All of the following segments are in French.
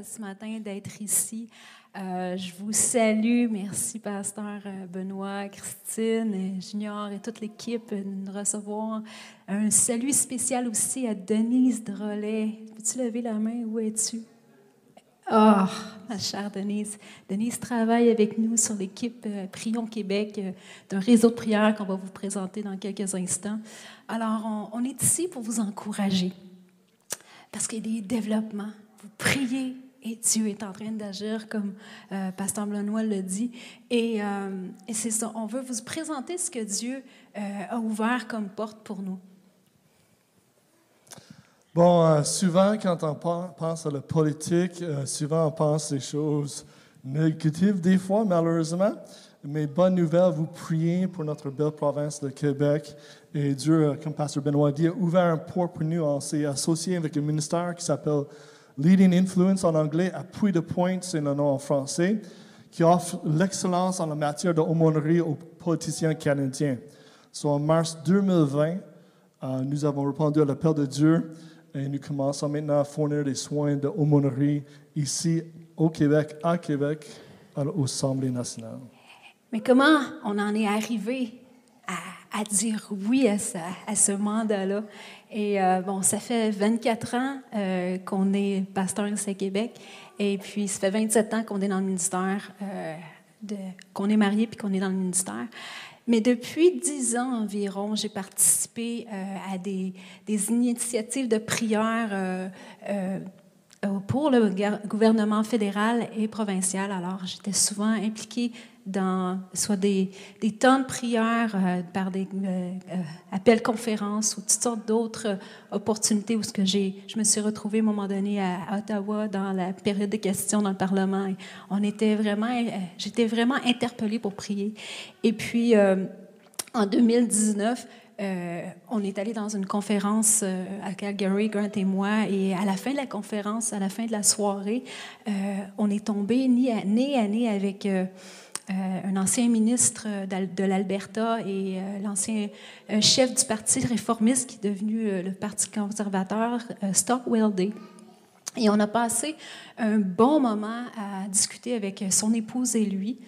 Euh, ce matin d'être ici. Euh, je vous salue. Merci, Pasteur euh, Benoît, Christine, Junior et toute l'équipe de nous recevoir. Un salut spécial aussi à Denise Drolet. Peux-tu lever la main? Où es-tu? Oh, ma chère Denise. Denise travaille avec nous sur l'équipe Prions Québec, d'un réseau de prières qu'on va vous présenter dans quelques instants. Alors, on est ici pour vous encourager parce qu'il y a des développements. Vous priez et Dieu est en train d'agir, comme euh, Pasteur Benoît le dit. Et, euh, et c'est ça, on veut vous présenter ce que Dieu euh, a ouvert comme porte pour nous. Bon, souvent, quand on pen- pense à la politique, souvent on pense des choses négatives des fois, malheureusement. Mais bonne nouvelle, vous priez pour notre belle province de Québec. Et Dieu, comme Pasteur Benoît dit, a ouvert un port pour nous. On s'est associé avec un ministère qui s'appelle Leading Influence en anglais, appui de pointe, c'est le nom en français, qui offre l'excellence en la matière de aumônerie aux politiciens canadiens. So, en mars 2020, euh, nous avons répondu à l'appel de Dieu et nous commençons maintenant à fournir des soins de aumônerie ici au Québec, à Québec, à l'Assemblée nationale. Mais comment on en est arrivé à, à dire oui à, ce mandat-là? Et euh, bon, ça fait 24 ans euh, qu'on est pasteur ici à Québec. Et puis, ça fait 27 ans qu'on est dans le ministère, euh, qu'on est marié puis qu'on est dans le ministère. Mais depuis 10 ans environ, j'ai participé à des, des initiatives de prière pour le gouvernement fédéral et provincial. Alors, j'étais souvent impliquée dans soit des, des temps de prière euh, par des euh, euh, appels conférences ou toutes sortes d'autres euh, opportunités où ce que j'ai, je me suis retrouvée à un moment donné à, Ottawa dans la période de questions dans le Parlement. On était vraiment, euh, j'étais vraiment interpellée pour prier. Et puis, euh, en 2019, euh, on est allé dans une conférence euh, à Calgary, Grant et moi, et à la fin de la conférence, à la fin de la soirée, euh, on est tombé nez à nez, avec euh, un ancien ministre de l'Alberta et l'ancien chef du Parti réformiste qui est devenu le Parti conservateur, Stockwell Day. Et on a passé un bon moment à discuter avec son épouse et lui.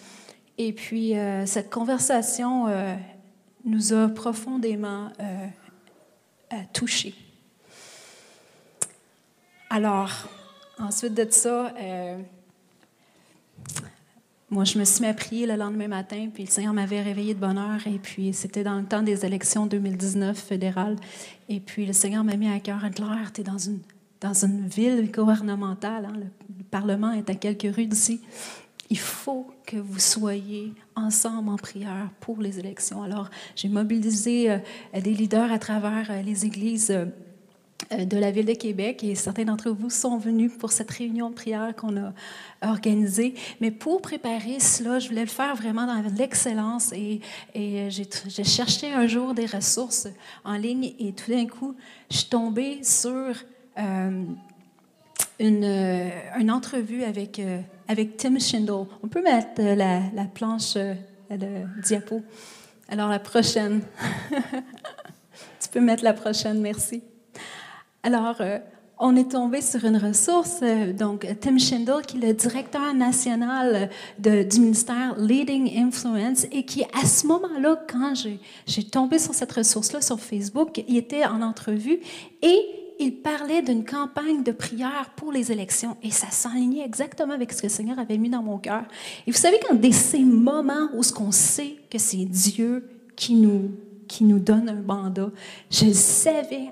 Et puis, cette conversation nous a profondément euh, euh, touchés. Alors, ensuite de ça, euh, moi, je me suis mis à prier le lendemain matin, puis le Seigneur m'avait réveillé de bonne heure, et puis c'était dans le temps des élections 2019 fédérales. Et puis le Seigneur m'a mis à cœur, Claire, tu es dans une, dans une ville gouvernementale, hein, le, le Parlement est à quelques rues d'ici. Il faut que vous soyez ensemble en prière pour les élections. Alors, j'ai mobilisé euh, des leaders à travers euh, les églises. euh, de la Ville de Québec et certains d'entre vous sont venus pour cette réunion de prière qu'on a organisée. Mais pour préparer cela, je voulais le faire vraiment dans l'excellence et, et j'ai cherché un jour des ressources en ligne et tout d'un coup, je suis tombée sur une, euh, une entrevue avec, euh, avec Tim Schindel. On peut mettre euh, la, la planche, le diapo. Alors la prochaine. tu peux mettre la prochaine, merci. Alors, on est tombé sur une ressource, donc Tim Schindel, qui est le directeur national de- du ministère Leading Influence, et qui, à ce moment-là, quand j'ai tombé sur cette ressource-là sur Facebook, il était en entrevue et il parlait d'une campagne de prière pour les élections. Et ça s'enlignait exactement avec ce que le Seigneur avait mis dans mon cœur. Et vous savez, quand des ces moments où ce qu'on sait que c'est Dieu qui nous qui nous donne un mandat. Je savais.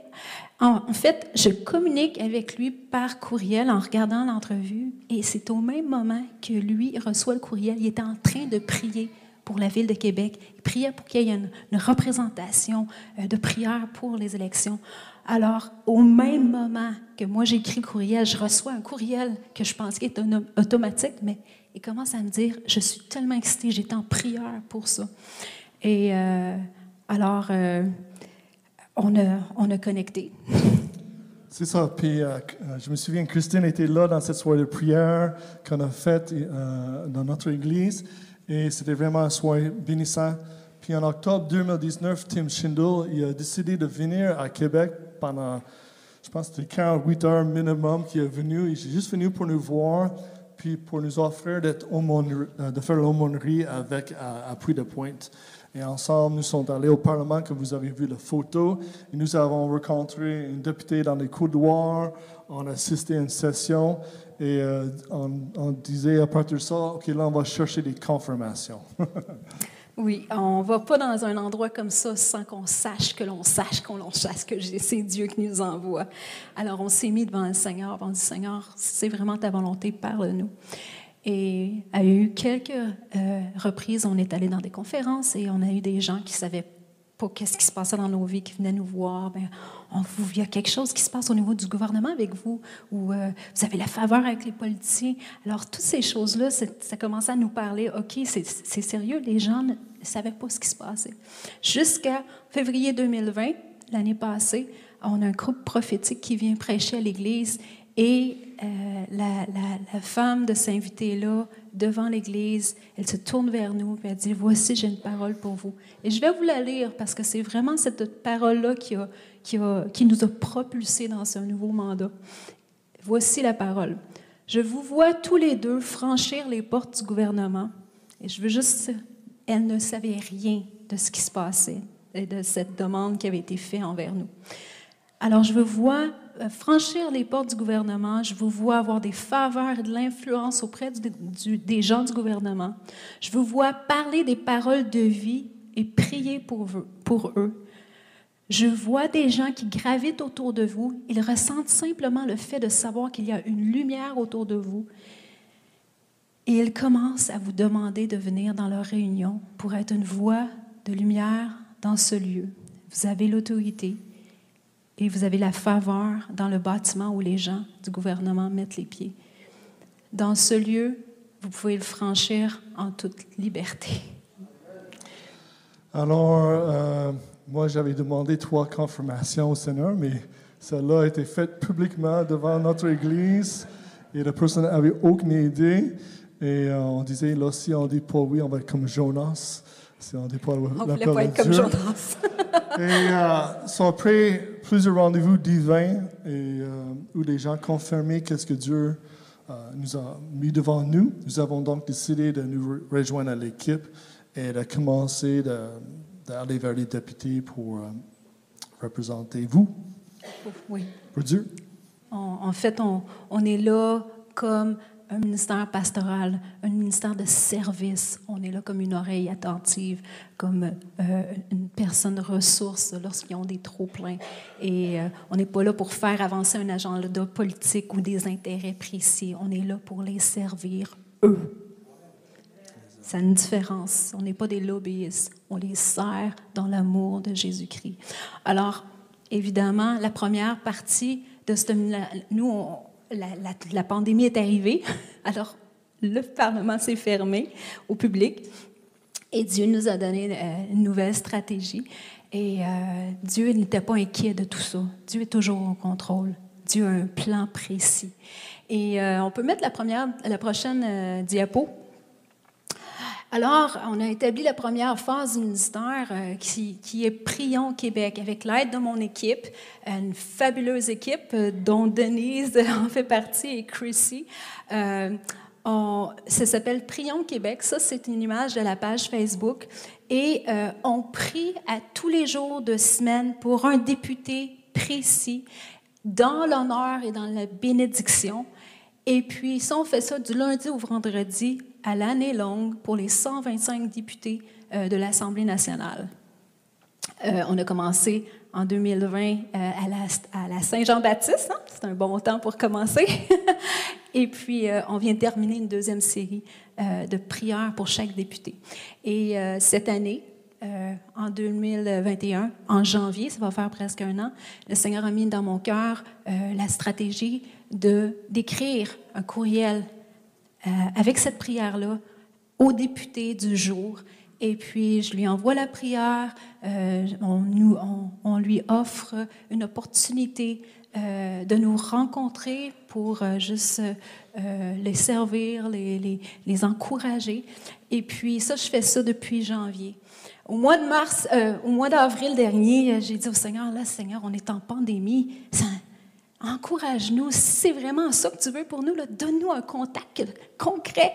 En, fait, je communique avec lui par courriel en regardant l'entrevue et c'est au même moment que lui reçoit le courriel. Il était en train de prier pour la ville de Québec. Il priait pour qu'il y ait une, une représentation euh, de prière pour les élections. Alors, au même moment que moi j'écris le courriel, je reçois un courriel que je pense qu'il est automatique, mais il commence à me dire Je suis tellement excitée, j'étais en prière pour ça. Et euh, alors, euh, on, a, on a connecté. C'est ça. Puis, euh, je me souviens, Christine était là dans cette soirée de prière qu'on a faite dans notre église. Et c'était vraiment un soirée bénissant. Puis en octobre 2019, Tim Schindel il a décidé de venir à Québec pendant, je pense c'était 48 heures minimum qu'il est venu. Il est juste venu pour nous voir, puis pour nous offrir d'être de faire l'aumônerie avec à, à de Pointe. Et ensemble, nous sommes allés au Parlement, que vous avez vu la photo. Et nous avons rencontré une députée dans les couloirs. On a assisté à une session. Et euh, on, on, disait à partir de ça, OK, là, on va chercher des confirmations. oui, on ne va pas dans un endroit comme ça sans qu'on sache que l'on sache qu'on l'on sache que c'est Dieu qui nous envoie. Alors, on s'est mis devant le Seigneur, on dit Seigneur, c'est vraiment ta volonté, parle-nous. Et a eu quelques euh, reprises, on est allé dans des conférences et on a eu des gens qui savaient pas qu'est-ce qui se passait dans nos vies, qui venaient nous voir. Bien, il y a quelque chose qui se passe au niveau du gouvernement avec vous, ou euh, vous avez la faveur avec les politiciens. Alors, toutes ces choses-là, ça commençait à nous parler. OK, c'est sérieux, les gens ne savaient pas ce qui se passait. Jusqu'à février 2020, l'année passée, on a un groupe prophétique qui vient prêcher à l'Église et euh, la, femme de s'inviter-là, devant l'Église, elle se tourne vers nous et elle dit, voici, j'ai une parole pour vous. Et je vais vous la lire parce que c'est vraiment cette parole-là qui, a, qui, a, qui nous a propulsés dans ce nouveau mandat. Voici la parole. Je vous vois tous les deux franchir les portes du gouvernement. Et je veux juste... Elle ne savait rien de ce qui se passait et de cette demande qui avait été faite envers nous. Alors, je voir euh, franchir les portes du gouvernement, je vous vois avoir des faveurs et de l'influence auprès des gens du gouvernement. Je vous vois parler des paroles de vie et prier pour, pour eux. Je vois des gens qui gravitent autour de vous. Ils ressentent simplement le fait de savoir qu'il y a une lumière autour de vous. Et ils commencent à vous demander de venir dans leur réunion pour être une voix de lumière dans ce lieu. Vous avez l'autorité, et vous avez la faveur dans le bâtiment où les gens du gouvernement mettent les pieds. Dans ce lieu, vous pouvez le franchir en toute liberté. Alors, euh, moi, j'avais demandé trois confirmations au Seigneur, mais celle-là a été faite publiquement devant notre Église et la personne n'avait aucune idée. Et euh, on disait, là, si on dit pas oui, on va être comme Jonas. Si on dit pas, on ne voulait pas être comme et euh, sont après plusieurs rendez-vous divins et, euh, où les gens confirmaient qu'est-ce que Dieu euh, nous a mis devant nous. Nous avons donc décidé de nous rejoindre à l'équipe et de commencer d'aller vers les députés pour euh, représenter vous. Oui. Pour Dieu. en fait, on, on est là comme un ministère pastoral, un ministère de service. On est là comme une oreille attentive, comme euh, une personne ressource lorsqu'ils ont des trop-pleins. Et euh, on n'est pas là pour faire avancer un agenda politique ou des intérêts précis. On est là pour les servir, eux. C'est une différence. On n'est pas des lobbyistes. On les sert dans l'amour de Jésus-Christ. Alors, évidemment, la première partie de ce... Nous, on, la, pandémie est arrivée, alors le Parlement s'est fermé au public et Dieu nous a donné euh, une nouvelle stratégie. Et euh, Dieu n'était pas inquiet de tout ça. Dieu est toujours au contrôle. Dieu a un plan précis. Et euh, on peut mettre la, première, la prochaine diapo. Alors, on a établi la première phase du ministère euh, qui, est Prions Québec, avec l'aide de mon équipe, une fabuleuse équipe euh, dont Denise en fait partie et Chrissy. Euh, ça s'appelle Prions Québec. Ça, c'est une image de la page Facebook. Et on prie à tous les jours de semaine pour un député précis dans l'honneur et dans la bénédiction. Et puis, ça, on fait ça du lundi au vendredi à l'année longue pour les 125 députés euh, de l'Assemblée nationale. Euh, on a commencé en 2020 euh, à la, Saint-Jean-Baptiste. Hein? C'est un bon temps pour commencer. Et puis, on vient terminer une deuxième série de prières pour chaque député. Et cette année, en 2021, en janvier, ça va faire presque un an, le Seigneur a mis dans mon cœur la stratégie d'écrire un courriel euh, avec cette prière-là au député du jour. Et puis, je lui envoie la prière, euh, on, nous, on, on lui offre une opportunité euh, de nous rencontrer pour juste les servir, les, les, les encourager. Et puis, ça, je fais ça depuis janvier. Au mois de mars, au mois d'avril dernier, j'ai dit au Seigneur, là, Seigneur, on est en pandémie. Encourage-nous. Si c'est vraiment ça que tu veux pour nous, donne-nous un contact concret.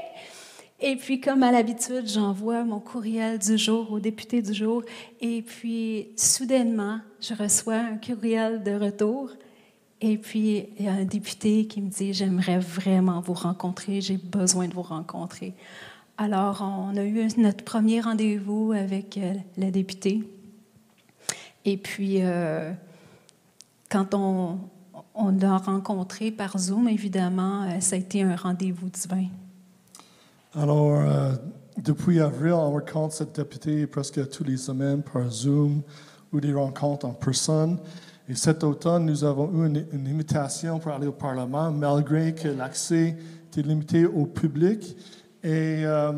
Et puis, comme à l'habitude, j'envoie mon courriel du jour au député du jour. Et puis, soudainement, je reçois un courriel de retour. Et puis, il y a un député qui me dit, j'aimerais vraiment vous rencontrer, j'ai besoin de vous rencontrer. Alors, on a eu notre premier rendez-vous avec euh, le député. Et puis, euh, quand on, on l'a rencontré par Zoom, évidemment, euh, ça a été un rendez-vous divin. Alors, euh, depuis avril, on rencontre cette députée presque toutes les semaines par Zoom ou des rencontres en personne. Et cet automne, nous avons eu une, une invitation pour aller au Parlement, malgré que l'accès était limité au public. Et euh,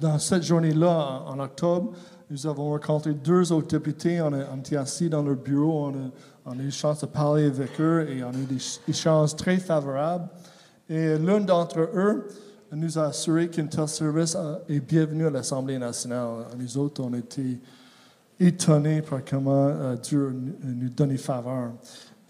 dans cette journée-là, en, octobre, nous avons rencontré deux autres députés. On était assis dans leur bureau, on a, on a eu la chance de parler avec eux et on a eu des ch- échanges très favorables. Et l'un d'entre eux nous a assuré qu'un tel service est bienvenu à l'Assemblée nationale. Nous autres, on était étonnés par comment euh, Dieu nous donnait faveur.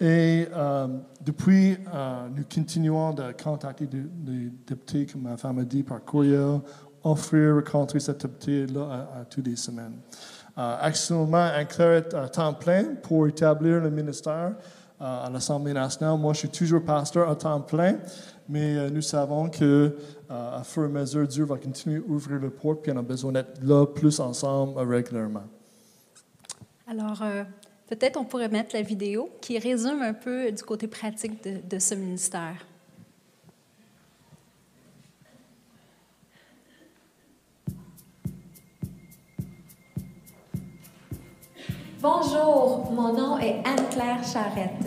Et euh, depuis, euh, nous continuons de contacter des députés, comme ma femme a dit, par courriel, offrir, rencontrer cette député-là à, à toutes les semaines. Euh, actuellement, clerc à temps plein pour établir le ministère euh, à l'Assemblée nationale. Moi, je suis toujours pasteur à temps plein, mais euh, nous savons que à fur et à mesure, Dieu va continuer à ouvrir le porte, puis on a besoin d'être là plus ensemble régulièrement. Alors, peut-être on pourrait mettre la vidéo qui résume un peu du côté pratique de ce ministère. Bonjour, mon nom est Anne-Claire Charrette.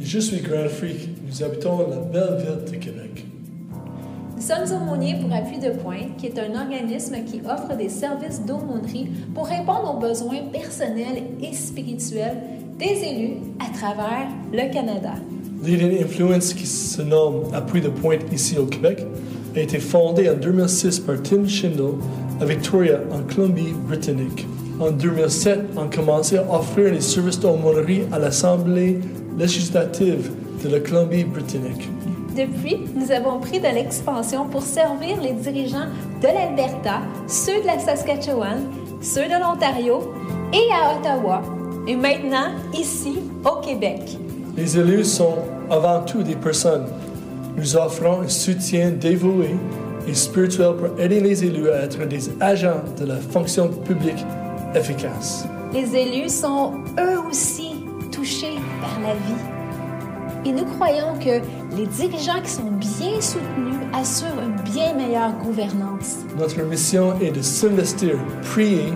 Je suis Grand Freak. Nous habitons la belle ville de Québec. Nous sommes aumôniers pour Appui de Pointe, qui est un organisme qui offre des services d'aumônerie pour répondre aux besoins personnels et spirituels des élus à travers le Canada. Leading Influence, qui se nomme Appui de Pointe ici au Québec, a été fondé en 2006 par Tim Schindel à Victoria, en Colombie-Britannique. En 2007, on a commencé à offrir les services d'aumônerie à l'Assemblée législative de la Colombie-Britannique. Depuis, nous avons pris de l'expansion pour servir les dirigeants de l'Alberta, ceux de la Saskatchewan, ceux de l'Ontario et à Ottawa, et maintenant ici au Québec. Les élus sont avant tout des personnes. Nous offrons un soutien dévoué et spirituel pour aider les élus à être des agents de la fonction publique efficace. Les élus sont eux aussi touchés par la vie. Et nous croyons que les dirigeants qui sont bien soutenus assurent une bien meilleure gouvernance. Notre mission est de s'investir, prier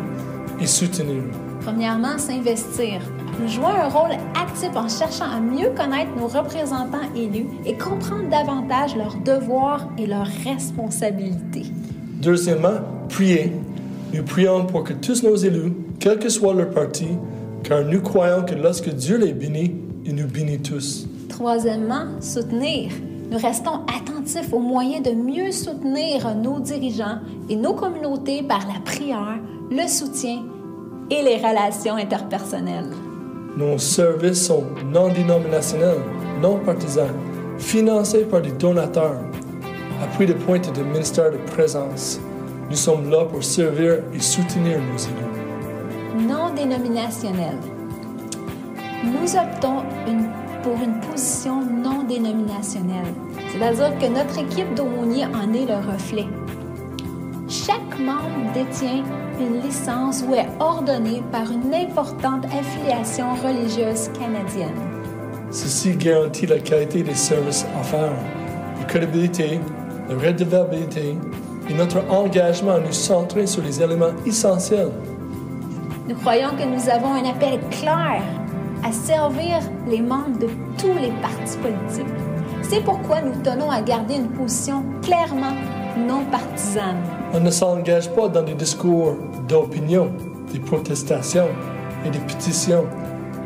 et soutenir. Premièrement, s'investir. Nous jouons un rôle actif en cherchant à mieux connaître nos représentants élus et comprendre davantage leurs devoirs et leurs responsabilités. Deuxièmement, prier. Nous prions pour que tous nos élus, quel que soit leur parti, car nous croyons que lorsque Dieu les bénit, il nous bénit tous. Troisièmement, soutenir. Nous restons attentifs aux moyens de mieux soutenir nos dirigeants et nos communautés par la prière, le soutien et les relations interpersonnelles. Nos services sont non dénominationnels, non partisans, financés par des donateurs. Appui de pointe de ministère de présence. Nous sommes là pour servir et soutenir nos élus. Non dénominationnel. Nous optons une- pour une position non dénominationnelle, c'est-à-dire que notre équipe d'aumôniers en est le reflet. Chaque membre détient une licence ou est ordonné par une importante affiliation religieuse canadienne. Ceci garantit la qualité des services offerts, la crédibilité, la redevabilité et notre engagement à nous centrer sur les éléments essentiels Nous croyons que nous avons un appel clair à servir les membres de tous les partis politiques. C'est pourquoi nous tenons à garder une position clairement non partisane. On ne s'engage pas dans des discours d'opinion, des protestations et des pétitions,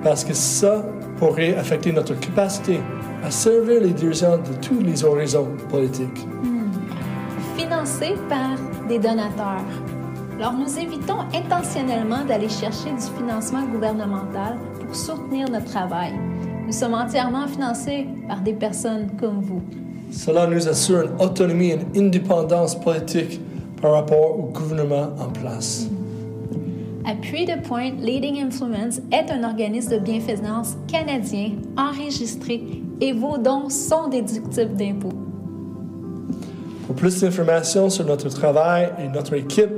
parce que ça pourrait affecter notre capacité à servir les dirigeants de tous les horizons politiques. Financés par des donateurs. Alors nous évitons intentionnellement d'aller chercher du financement gouvernemental pour soutenir notre travail. Nous sommes entièrement financés par des personnes comme vous. Cela nous assure une autonomie et une indépendance politique par rapport au gouvernement en place. Appui de pointe Leading Influence est un organisme de bienfaisance canadien enregistré et vos dons sont déductibles d'impôts. Pour plus d'informations sur notre travail et notre équipe,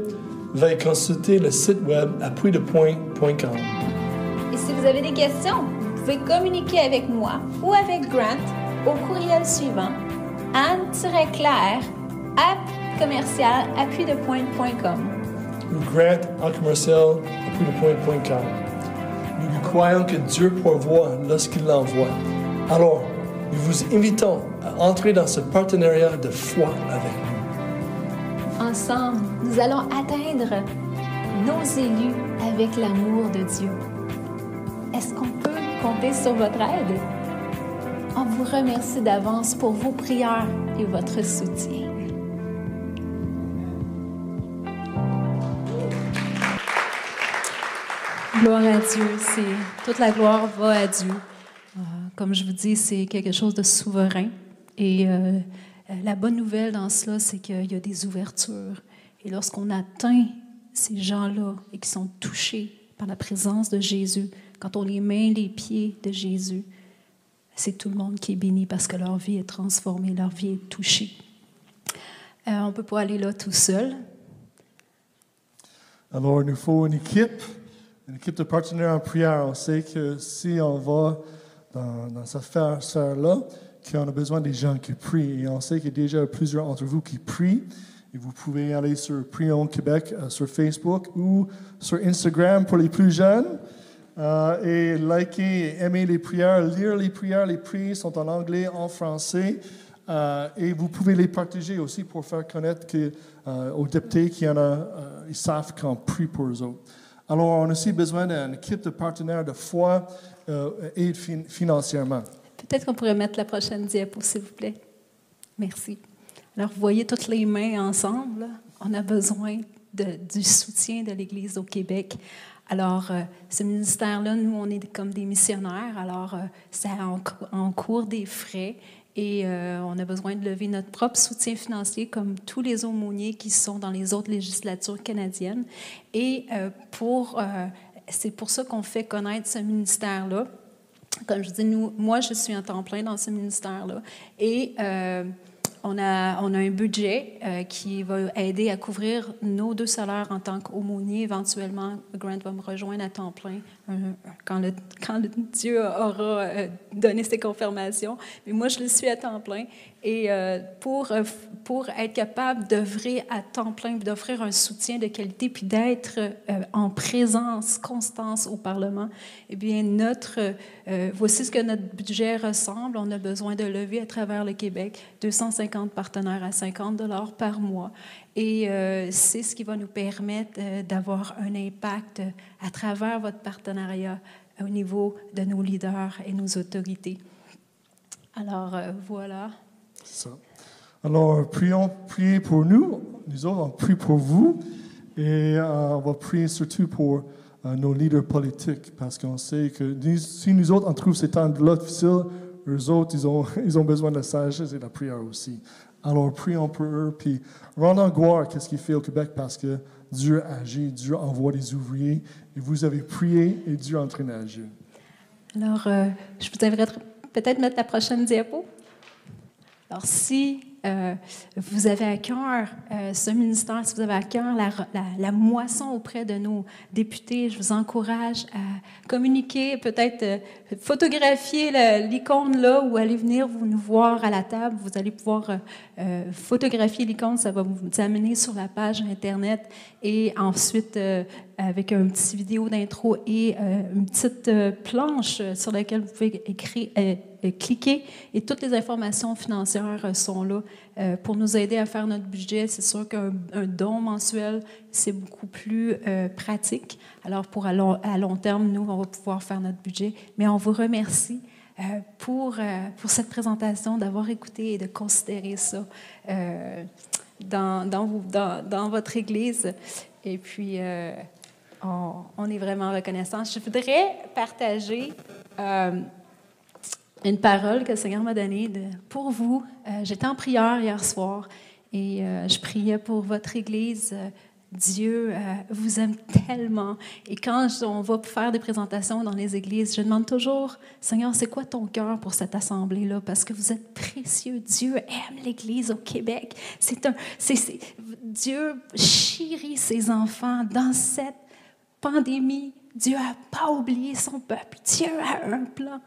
veuillez consulter le site web appuidepoint.com. Et si vous avez des questions, vous pouvez communiquer avec moi ou avec Grant au courriel suivant anne-claire at commercial appuidepointe.com. ou Grant en commercial appuidepoint.com. Nous croyons que Dieu pourvoit lorsqu'il l'envoie. Alors, nous vous invitons à entrer dans ce partenariat de foi avec nous. Ensemble, nous allons atteindre nos élus avec l'amour de Dieu. Est-ce qu'on peut compter sur votre aide? On vous remercie d'avance pour vos prières et votre soutien. Gloire à Dieu. C'est toute la gloire va à Dieu. Euh, comme je vous dis, c'est quelque chose de souverain. Et euh, la bonne nouvelle dans cela, c'est qu'il y a des ouvertures. Et lorsqu'on atteint ces gens-là et qui sont touchés par la présence de Jésus, quand on les mains, les pieds de Jésus, c'est tout le monde qui est béni parce que leur vie est transformée, leur vie est touchée. Euh, on ne peut pas aller là tout seul. Alors, il nous faut une équipe, une équipe de partenaires en prière. On sait que si on va dans, cette sphère- sphère-là, qu'on a besoin des gens qui prient. Et on sait qu'il y a déjà plusieurs d'entre vous qui prient. Et vous pouvez aller sur Prions Québec euh, sur Facebook ou sur Instagram pour les plus jeunes. Euh, et liker et aimer les prières, lire les prières. Les prières sont en anglais, en français. Euh, et vous pouvez les partager aussi pour faire connaître aux députés qu'il en a, ils savent qu'on prie pour eux. Alors, on a aussi besoin d'une équipe de partenaires de foi et fin- financièrement. Peut-être qu'on pourrait mettre la prochaine diapo, s'il vous plaît. Merci. Alors, vous voyez toutes les mains ensemble. On a besoin du soutien de l'Église au Québec. Alors, euh, ce ministère-là, nous, on est comme des missionnaires. Alors, euh, ça en, en cours des frais. Et euh, on a besoin de lever notre propre soutien financier, comme tous les aumôniers qui sont dans les autres législatures canadiennes. Et euh, pour, euh, c'est pour ça qu'on fait connaître ce ministère-là. Comme je dis, moi, je suis en temps plein dans ce ministère-là. Et euh, on, a, un budget euh, qui va aider à couvrir nos deux salaires en tant qu'aumônier. Éventuellement, Grant va me rejoindre à temps plein quand, le, quand Dieu aura euh, donné ses confirmations. Mais moi, je le suis à temps plein. Et euh, pour, euh, pour être capable d'œuvrer à temps plein, d'offrir un soutien de qualité, puis d'être euh, en présence, constance au Parlement, eh bien, notre, euh, voici ce que notre budget ressemble. On a besoin de lever à travers le Québec 250 partenaires à 50 dollars par mois. Et euh, c'est ce qui va nous permettre euh, d'avoir un impact à travers votre partenariat au niveau de nos leaders et nos autorités. Alors, euh, voilà. Ça. Alors, prions, pour nous. Nous autres, on prie pour vous. Et euh, on va prier surtout pour euh, nos leaders politiques, parce qu'on sait que si nous autres, on trouve ces temps-là difficiles, eux autres, ils ont, ils ont besoin de la sagesse et de la prière aussi. Alors, prions pour eux, puis rendons gloire à ce qu'il fait au Québec, parce que Dieu agit, Dieu envoie des ouvriers, et vous avez prié, et Dieu est en train. Alors, euh, je vous aimerais peut-être mettre la prochaine diapo. Alors, si euh, vous avez à cœur euh, ce ministère, si vous avez à cœur la, moisson auprès de nos députés, je vous encourage à communiquer, peut-être euh, photographier l'icône là ou aller venir vous nous voir à la table. Vous allez pouvoir euh, photographier l'icône, ça va vous amener sur la page Internet et ensuite avec un petit vidéo d'intro et une petite planche sur laquelle vous pouvez euh, cliquer et toutes les informations financières euh, sont là euh, pour nous aider à faire notre budget. C'est sûr qu'un don mensuel, c'est beaucoup plus pratique. Alors, pour à long, terme, nous, on va pouvoir faire notre budget. Mais on vous remercie pour, pour cette présentation, d'avoir écouté et de considérer ça dans, dans, votre Église. Et puis, on, est vraiment reconnaissant. Je voudrais partager une parole que le Seigneur m'a donnée pour vous. Euh, j'étais en prière hier soir et euh, je priais pour votre Église. Dieu euh, vous aime tellement. Et quand on va faire des présentations dans les églises, je demande toujours, Seigneur, c'est quoi ton cœur pour cette assemblée-là? Parce que vous êtes précieux. Dieu aime l'Église au Québec. C'est un, Dieu chérit ses enfants dans cette pandémie. Dieu n'a pas oublié son peuple. Dieu a un plan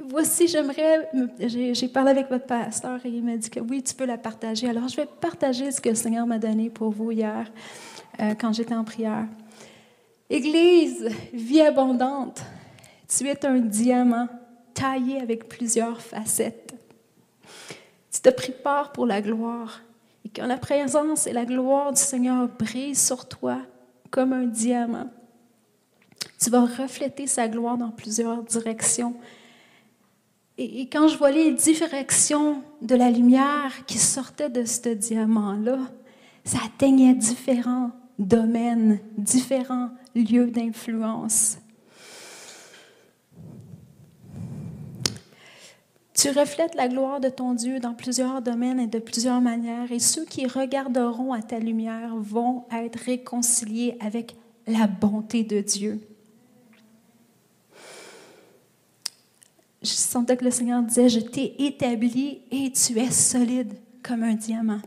voici, j'aimerais, j'ai parlé avec votre pasteur et il m'a dit que oui, tu peux la partager. Alors, je vais partager ce que le Seigneur m'a donné pour vous hier, euh, quand j'étais en prière. Église, vie abondante, tu es un diamant taillé avec plusieurs facettes. Tu pris part pour la gloire et quand la présence et la gloire du Seigneur brisent sur toi comme un diamant, tu vas refléter sa gloire dans plusieurs directions et, quand je voyais les directions de la lumière qui sortait de ce diamant-là, ça atteignait différents domaines, différents lieux d'influence. Tu reflètes la gloire de ton Dieu dans plusieurs domaines et de plusieurs manières, et ceux qui regarderont à ta lumière vont être réconciliés avec la bonté de Dieu. Je sentais que le Seigneur disait, je t'ai établi et tu es solide comme un diamant.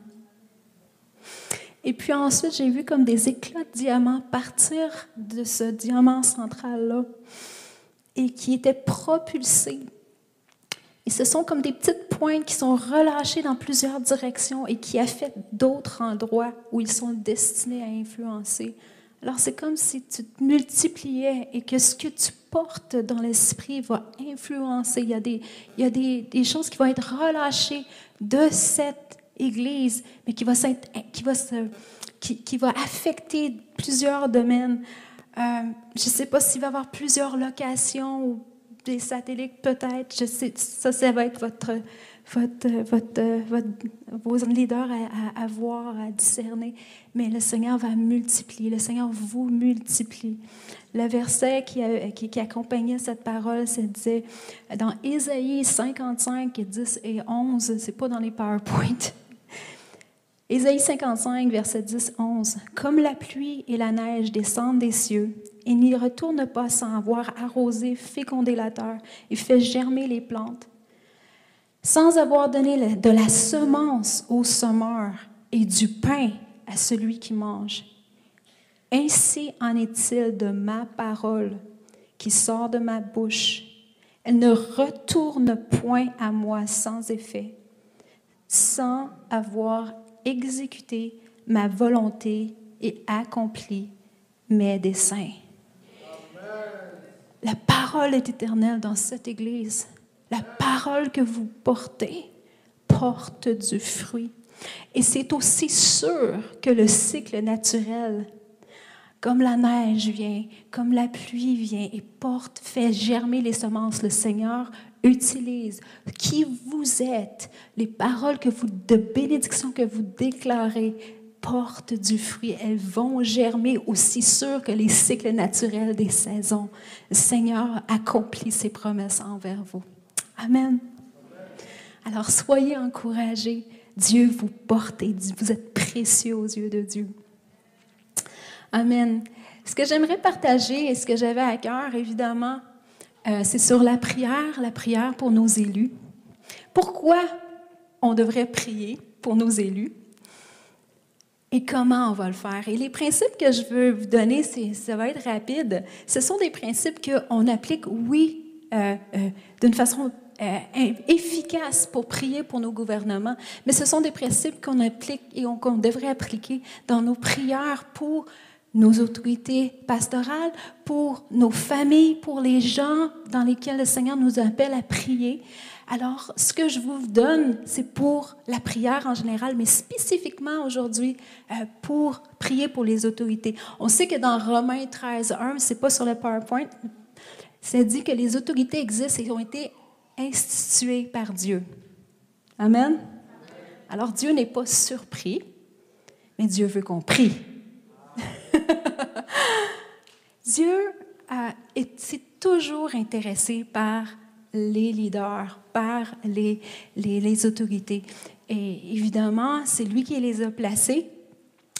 Et puis ensuite, j'ai vu comme des éclats de diamants partir de ce diamant central-là et qui étaient propulsés. Et ce sont comme des petites pointes qui sont relâchées dans plusieurs directions et qui affectent d'autres endroits où ils sont destinés à influencer. Alors c'est comme si tu te multipliais et que ce que tu portes dans l'esprit va influencer. Il y a, des, il y a des, des, choses qui vont être relâchées de cette Église, mais qui va, qui va, qui va affecter plusieurs domaines. Euh, je ne sais pas s'il va y avoir plusieurs locations ou des satellites peut-être. Je sais, ça, ça va être votre votre, votre, votre, vos leaders à, à, voir, à discerner. Mais le Seigneur va multiplier. Le Seigneur vous multiplie. Le verset qui, qui, qui accompagnait cette parole, c'est dans Ésaïe 55, 10 et 11, c'est pas dans les PowerPoint. Ésaïe 55, verset 10, 11. Comme la pluie et la neige descendent des cieux et n'y retournent pas sans avoir arrosé, fécondé la terre et fait germer les plantes, sans avoir donné de la semence au semeur et du pain à celui qui mange. Ainsi en est-il de ma parole qui sort de ma bouche. Elle ne retourne point à moi sans effet, sans avoir exécuté ma volonté et accompli mes desseins. La parole est éternelle dans cette Église. Que vous portez porte du fruit. Et c'est aussi sûr que le cycle naturel, comme la neige vient, comme la pluie vient et porte, fait germer les semences, le Seigneur utilise qui vous êtes, les paroles que vous, de bénédiction que vous déclarez portent du fruit. Elles vont germer aussi sûr que les cycles naturels des saisons. Le Seigneur accomplit ses promesses envers vous. Amen. Alors soyez encouragés. Dieu vous porte et vous êtes précieux aux yeux de Dieu. Amen. Ce que j'aimerais partager et ce que j'avais à cœur, évidemment, euh, c'est sur la prière, la prière pour nos élus. Pourquoi on devrait prier? pour nos élus. Et comment on va le faire? Et les principes que je veux vous donner, ça va être rapide. Ce sont des principes qu'on applique, oui, euh, euh, d'une façon euh, efficace pour prier pour nos gouvernements, mais ce sont des principes qu'on applique et qu'on devrait appliquer dans nos prières pour nos autorités pastorales, pour nos familles, pour les gens dans lesquels le Seigneur nous appelle à prier. Alors, ce que je vous donne, c'est pour la prière en général, mais spécifiquement aujourd'hui euh, pour prier pour les autorités. On sait que dans Romains 13, 1, c'est pas sur le PowerPoint, c'est dit que les autorités existent et ont été instituées par Dieu. Amen. Alors, Dieu n'est pas surpris, mais Dieu veut qu'on prie. Dieu s'est toujours intéressé par les leaders, par les, les, les autorités. Et évidemment, c'est lui qui les a placés.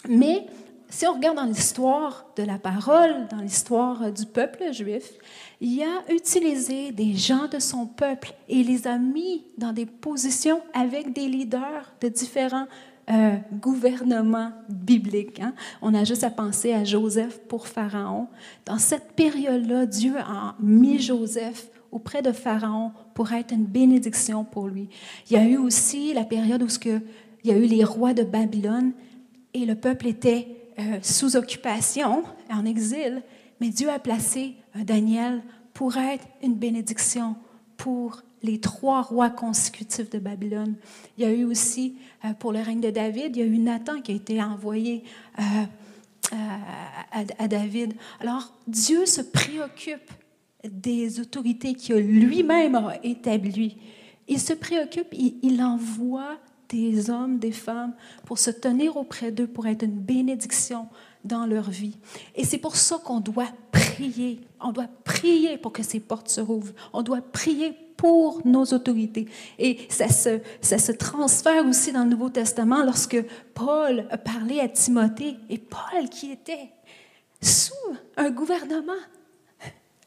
Mais si on regarde dans l'histoire de la parole, dans l'histoire du peuple juif, il a utilisé des gens de son peuple et les a mis dans des positions avec des leaders de différents euh, gouvernement biblique. Hein. On a juste à penser à Joseph pour Pharaon. Dans cette période-là, Dieu a mis Joseph auprès de Pharaon pour être une bénédiction pour lui. Il y a eu aussi la période où il y a eu les rois de Babylone et le peuple était euh, sous occupation, en exil, mais Dieu a placé Daniel pour être une bénédiction pour les trois rois consécutifs de Babylone. Il y a eu aussi, euh, pour le règne de David, il y a eu Nathan qui a été envoyé euh, à, David. Alors, Dieu se préoccupe des autorités qu'il lui-même a établies. Il se préoccupe, il envoie des hommes, des femmes pour se tenir auprès d'eux, pour être une bénédiction dans leur vie. Et c'est pour ça qu'on doit prier. On doit prier pour que ces portes se rouvrent. On doit prier pour nos autorités. Et ça se, ça se transfère aussi dans le Nouveau Testament lorsque Paul a parlé à Timothée. Et Paul, qui était sous un gouvernement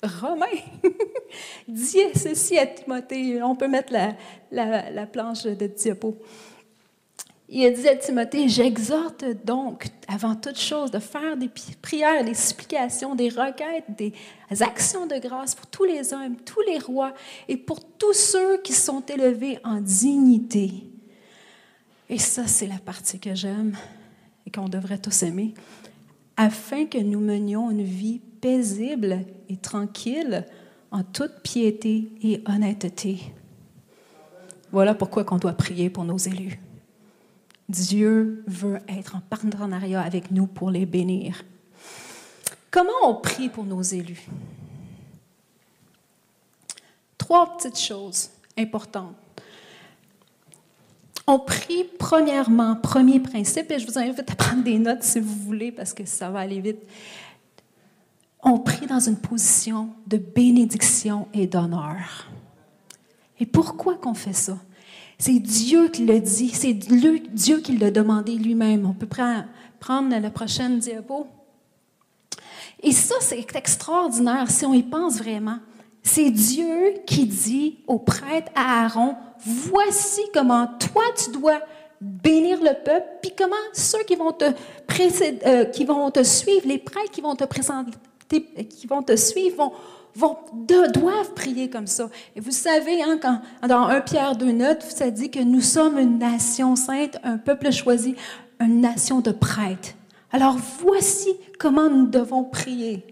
romain, dit ceci à Timothée. On peut mettre la, la, la planche de diapo. Il a dit à Timothée, j'exhorte donc avant toute chose de faire des prières, des supplications, des requêtes, des actions de grâce pour tous les hommes, tous les rois et pour tous ceux qui sont élevés en dignité. Et ça, c'est la partie que j'aime et qu'on devrait tous aimer, afin que nous menions une vie paisible et tranquille en toute piété et honnêteté. Voilà pourquoi on doit prier pour nos élus. Dieu veut être en partenariat avec nous pour les bénir. Comment on prie pour nos élus? Trois petites choses importantes. On prie premièrement, premier principe, et je vous invite à prendre des notes si vous voulez parce que ça va aller vite. On prie dans une position de bénédiction et d'honneur. Et pourquoi qu'on fait ça? C'est Dieu qui le dit, c'est Dieu qui l'a demandé lui-même. On peut prendre la prochaine diapo. Et ça, c'est extraordinaire si on y pense vraiment. C'est Dieu qui dit au prêtre à Aaron, voici comment toi tu dois bénir le peuple, puis comment ceux qui vont te, euh, qui vont te suivre, les prêtres qui vont te présenter, qui vont te suivre, vont, doivent prier comme ça. Et vous savez, hein, quand, dans 1 Pierre 2 notes, ça dit que nous sommes une nation sainte, un peuple choisi, une nation de prêtres. Alors voici comment nous devons prier.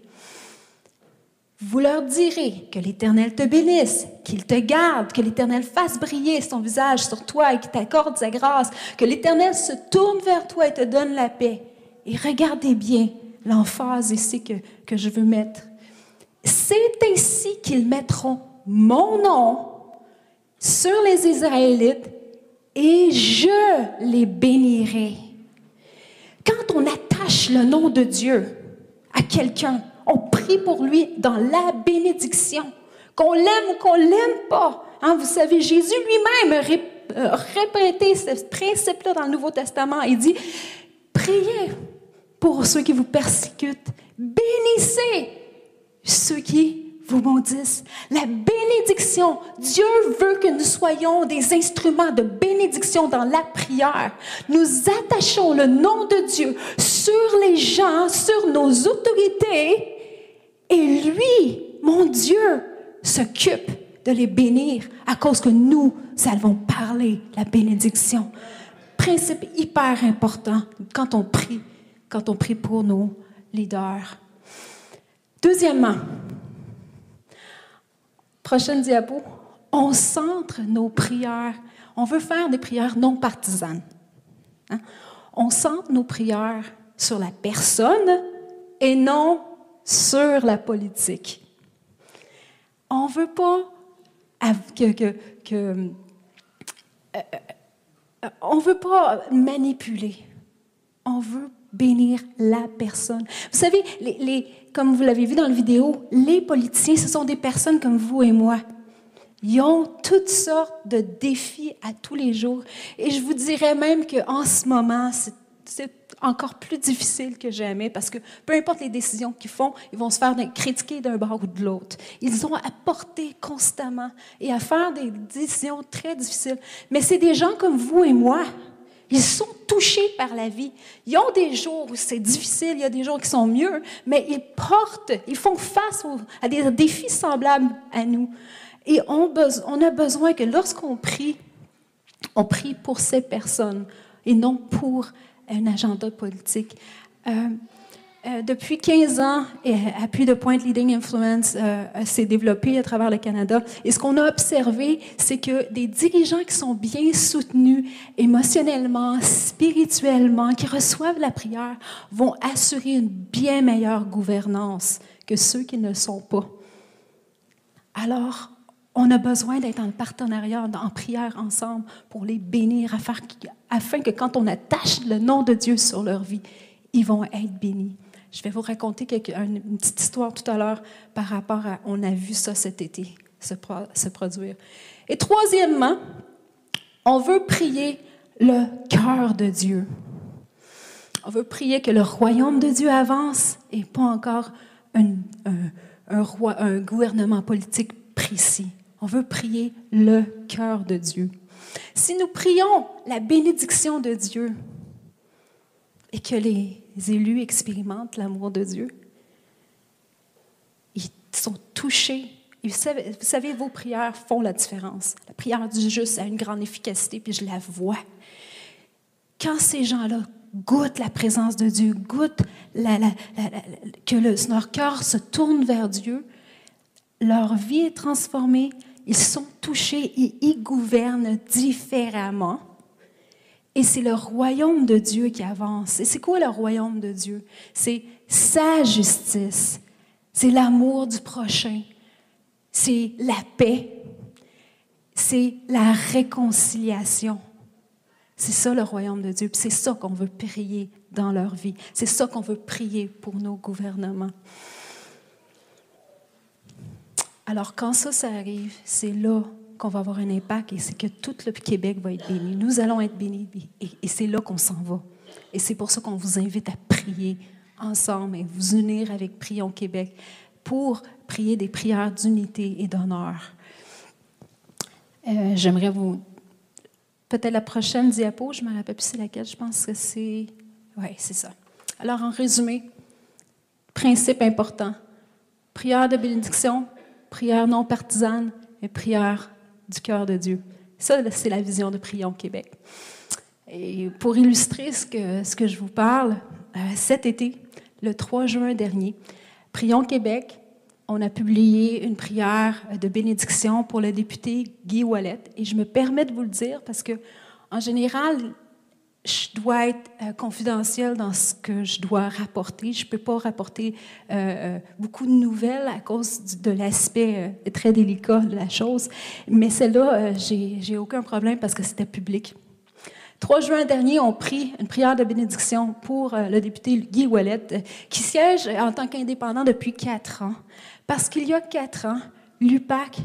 Vous leur direz que l'Éternel te bénisse, qu'il te garde, que l'Éternel fasse briller son visage sur toi et qu'il t'accorde sa grâce, que l'Éternel se tourne vers toi et te donne la paix. Et regardez bien l'emphase ici que, que je veux mettre. C'est ainsi qu'ils mettront mon nom sur les Israélites et je les bénirai. Quand on attache le nom de Dieu à quelqu'un, on prie pour lui dans la bénédiction, qu'on l'aime ou qu'on l'aime pas. Hein, vous savez, Jésus lui-même a répété ce principe-là dans le Nouveau Testament. Il dit, priez pour ceux qui vous persécutent, bénissez ceux qui vous maudisse. La bénédiction, Dieu veut que nous soyons des instruments de bénédiction dans la prière. Nous attachons le nom de Dieu sur les gens, sur nos autorités, et lui, mon Dieu, s'occupe de les bénir à cause que nous allons parler la bénédiction. Principe hyper important quand on prie, quand on prie pour nos leaders. Deuxièmement, prochaine diapo, on centre nos prières. On veut faire des prières non partisanes. Hein? On centre nos prières sur la personne et non sur la politique. On ne veut pas que, euh, euh, on veut pas manipuler. On veut bénir la personne. Vous savez, les, comme vous l'avez vu dans la vidéo, les politiciens, ce sont des personnes comme vous et moi. Ils ont toutes sortes de défis à tous les jours. Et je vous dirais même qu'en ce moment, c'est encore plus difficile que jamais parce que peu importe les décisions qu'ils font, ils vont se faire critiquer d'un bord ou de l'autre. Ils ont à porter constamment et à faire des décisions très difficiles. Mais c'est des gens comme vous et moi ils sont touchés par la vie. Ils ont des jours où c'est difficile, il y a des jours qui sont mieux, mais ils portent, ils font face à des défis semblables à nous. Et on a besoin que lorsqu'on prie, on prie pour ces personnes et non pour un agenda politique. Euh, euh, depuis 15 ans, Appui de Point Leading Influence euh, s'est développé à travers le Canada. Et ce qu'on a observé, c'est que des dirigeants qui sont bien soutenus émotionnellement, spirituellement, qui reçoivent la prière, vont assurer une bien meilleure gouvernance que ceux qui ne le sont pas. Alors, on a besoin d'être en partenariat, en prière ensemble pour les bénir, afin que quand on attache le nom de Dieu sur leur vie, ils vont être bénis. Je vais vous raconter une petite histoire tout à l'heure par rapport à, on a vu ça cet été se, produire. Et troisièmement, on veut prier le cœur de Dieu. On veut prier que le royaume de Dieu avance et pas encore un gouvernement politique précis. On veut prier le cœur de Dieu. Si nous prions la bénédiction de Dieu et que les élus expérimentent l'amour de Dieu. Ils sont touchés. vous, savez, vos prières font la différence. La prière du juste a une grande efficacité, puis je la vois. Quand ces gens-là goûtent la présence de Dieu, goûtent que leur cœur se tourne vers Dieu, leur vie est transformée, ils sont touchés et ils gouvernent différemment et c'est le royaume de Dieu qui avance. Et c'est quoi le royaume de Dieu? C'est sa justice, c'est l'amour du prochain, c'est la paix, c'est la réconciliation. C'est ça le royaume de Dieu. C'est ça qu'on veut prier dans leur vie. C'est ça qu'on veut prier pour nos gouvernements. Alors quand ça, ça arrive, c'est là qu'on va avoir un impact et c'est que tout le Québec va être béni. Nous allons être bénis et, c'est là qu'on s'en va. Et c'est pour ça qu'on vous invite à prier ensemble et vous unir avec Prions Québec pour prier des prières d'unité et d'honneur. Euh, j'aimerais vous. Peut-être la prochaine diapo, je ne me rappelle plus c'est laquelle, je pense que c'est. Oui, c'est ça. Alors, en résumé, principe important prière de bénédiction, prière non partisane et prière du cœur de Dieu. Ça, c'est la vision de Prions Québec. Et pour illustrer ce que, ce que je vous parle, euh, cet été, le 3 juin dernier, Prions Québec, on a publié une prière de bénédiction pour le député Guy Wallet. Et je me permets de vous le dire parce que, en général, je dois être euh, confidentielle dans ce que je dois rapporter. Je ne peux pas rapporter euh, euh, beaucoup de nouvelles à cause de l'aspect très délicat de la chose. Mais celle-là, j'ai aucun problème parce que c'était public. 3 juin dernier, on prit une prière de bénédiction pour le député Guy Ouellet, qui siège en tant qu'indépendant depuis quatre ans. Parce qu'il y a quatre ans, l'UPAC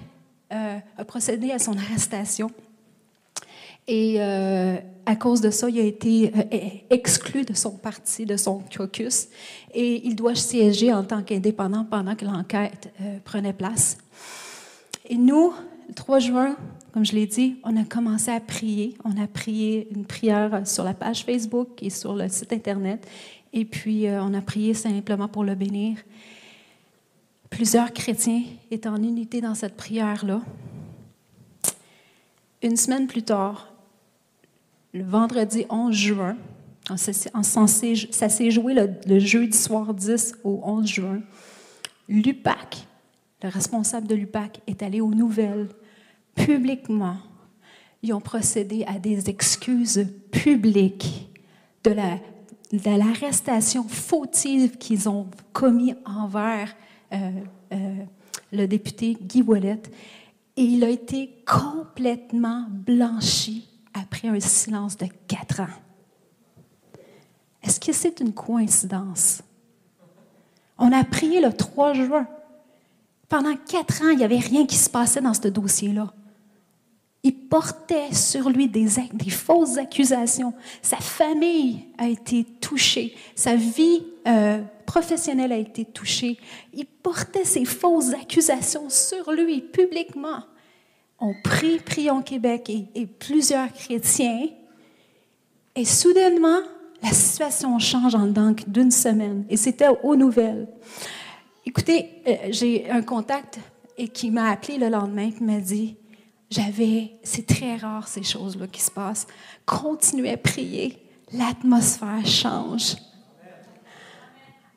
a procédé à son arrestation. Et à cause de ça, il a été euh, exclu de son parti, de son caucus, et il doit siéger en tant qu'indépendant pendant que l'enquête euh, prenait place. Et nous, le 3 juin, comme je l'ai dit, on a commencé à prier. On a prié une prière sur la page Facebook et sur le site Internet. Et puis, euh, on a prié simplement pour le bénir. Plusieurs chrétiens étaient en unité dans cette prière-là. Une semaine plus tard, le vendredi 11 juin, ça s'est joué le, jeudi soir 10 au 11 juin, l'UPAC, le responsable de l'UPAC, est allé aux nouvelles publiquement. Ils ont procédé à des excuses publiques de l'arrestation fautive qu'ils ont commis envers euh, euh, le député Guy Wallet. Et il a été complètement blanchi après un silence de quatre ans. Est-ce que c'est une coïncidence? On a prié le 3 juin. Pendant quatre ans, il n'y avait rien qui se passait dans ce dossier-là. Il portait sur lui des, fausses accusations. Sa famille a été touchée. Sa vie euh, professionnelle a été touchée. Il portait ces fausses accusations sur lui publiquement. On prie, prions Québec et, plusieurs chrétiens. Et soudainement, la situation change en donc d'une semaine. Et c'était aux nouvelles. Écoutez, euh, j'ai un contact et qui m'a appelé le lendemain et m'a dit j'avais, c'est très rare ces choses-là qui se passent. Continuez à prier, l'atmosphère change.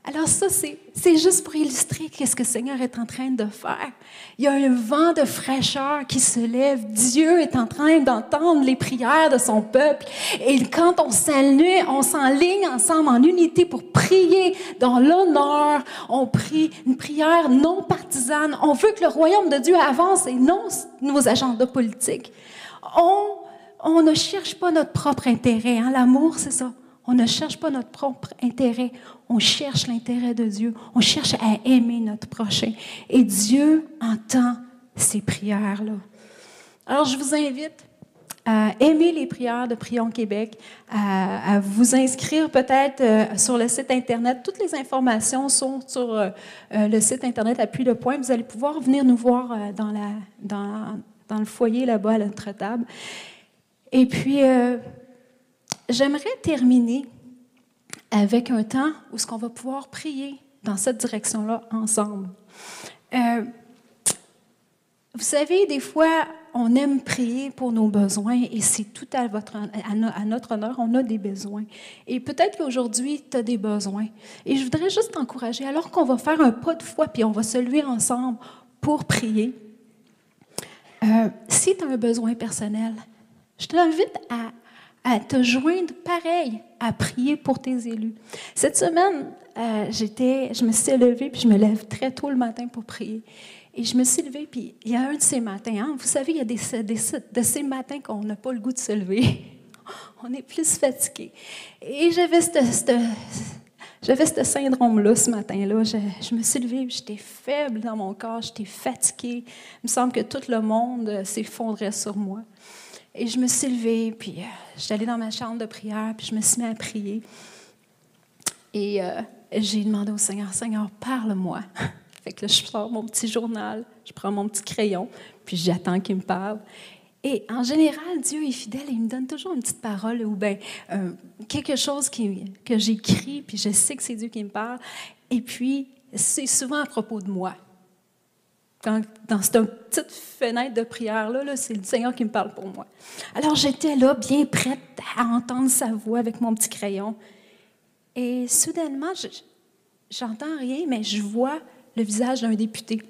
Alors ça, c'est juste pour illustrer qu'est-ce que le Seigneur est en train de faire. Il y a un vent de fraîcheur qui se lève. Dieu est en train d'entendre les prières de son peuple. Et quand on s'aligne, on s'enligne ensemble en unité pour prier dans l'honneur. On prie une prière non partisane. On veut que le royaume de Dieu avance et non nos agendas politiques. On, on ne cherche pas notre propre intérêt. Hein. L'amour, c'est ça. On ne cherche pas notre propre intérêt, on cherche l'intérêt de Dieu, on cherche à aimer notre prochain. Et Dieu entend ces prières-là. Alors, je vous invite à aimer les prières de Prions Québec, à, vous inscrire peut-être euh, sur le site Internet. Toutes les informations sont sur euh, euh, le site Internet Appui le Point. Vous allez pouvoir venir nous voir dans, dans le foyer là-bas à notre table. Et puis, J'aimerais terminer avec un temps où ce qu'on va pouvoir prier dans cette direction-là ensemble. Euh, vous savez, des fois, on aime prier pour nos besoins et c'est tout à, votre, à, notre honneur, on a des besoins. Et peut-être qu'aujourd'hui, tu as des besoins. Et je voudrais juste t'encourager, alors qu'on va faire un pas de foi, puis on va se lever ensemble pour prier, euh, si tu as un besoin personnel, je t'invite à à te joindre pareil, à prier pour tes élus. Cette semaine, euh, j'étais, je me suis levée, puis je me lève très tôt le matin pour prier. Et je me suis levée, puis il y a un de ces matins, hein, vous savez, il y a des, de ces matins qu'on n'a pas le goût de se lever. On est plus fatigué. Et j'avais ce syndrome-là ce matin-là. Je, je, me suis levée, j'étais faible dans mon corps, j'étais fatiguée. Il me semble que tout le monde s'effondrait sur moi. Et je me suis levée, puis euh, je suis allée dans ma chambre de prière, puis je me suis mis à prier. Et euh, j'ai demandé au Seigneur, Seigneur, parle-moi. fait que là, je sors mon petit journal, je prends mon petit crayon, puis j'attends qu'il me parle. Et en général, Dieu est fidèle et il me donne toujours une petite parole ou bien euh, quelque chose qui, que j'écris, puis je sais que c'est Dieu qui me parle. Et puis, c'est souvent à propos de moi dans cette petite fenêtre de prière-là, c'est le Seigneur qui me parle pour moi. Alors j'étais là, bien prête à entendre sa voix avec mon petit crayon. Et soudainement, j'entends rien, mais je vois le visage d'un député.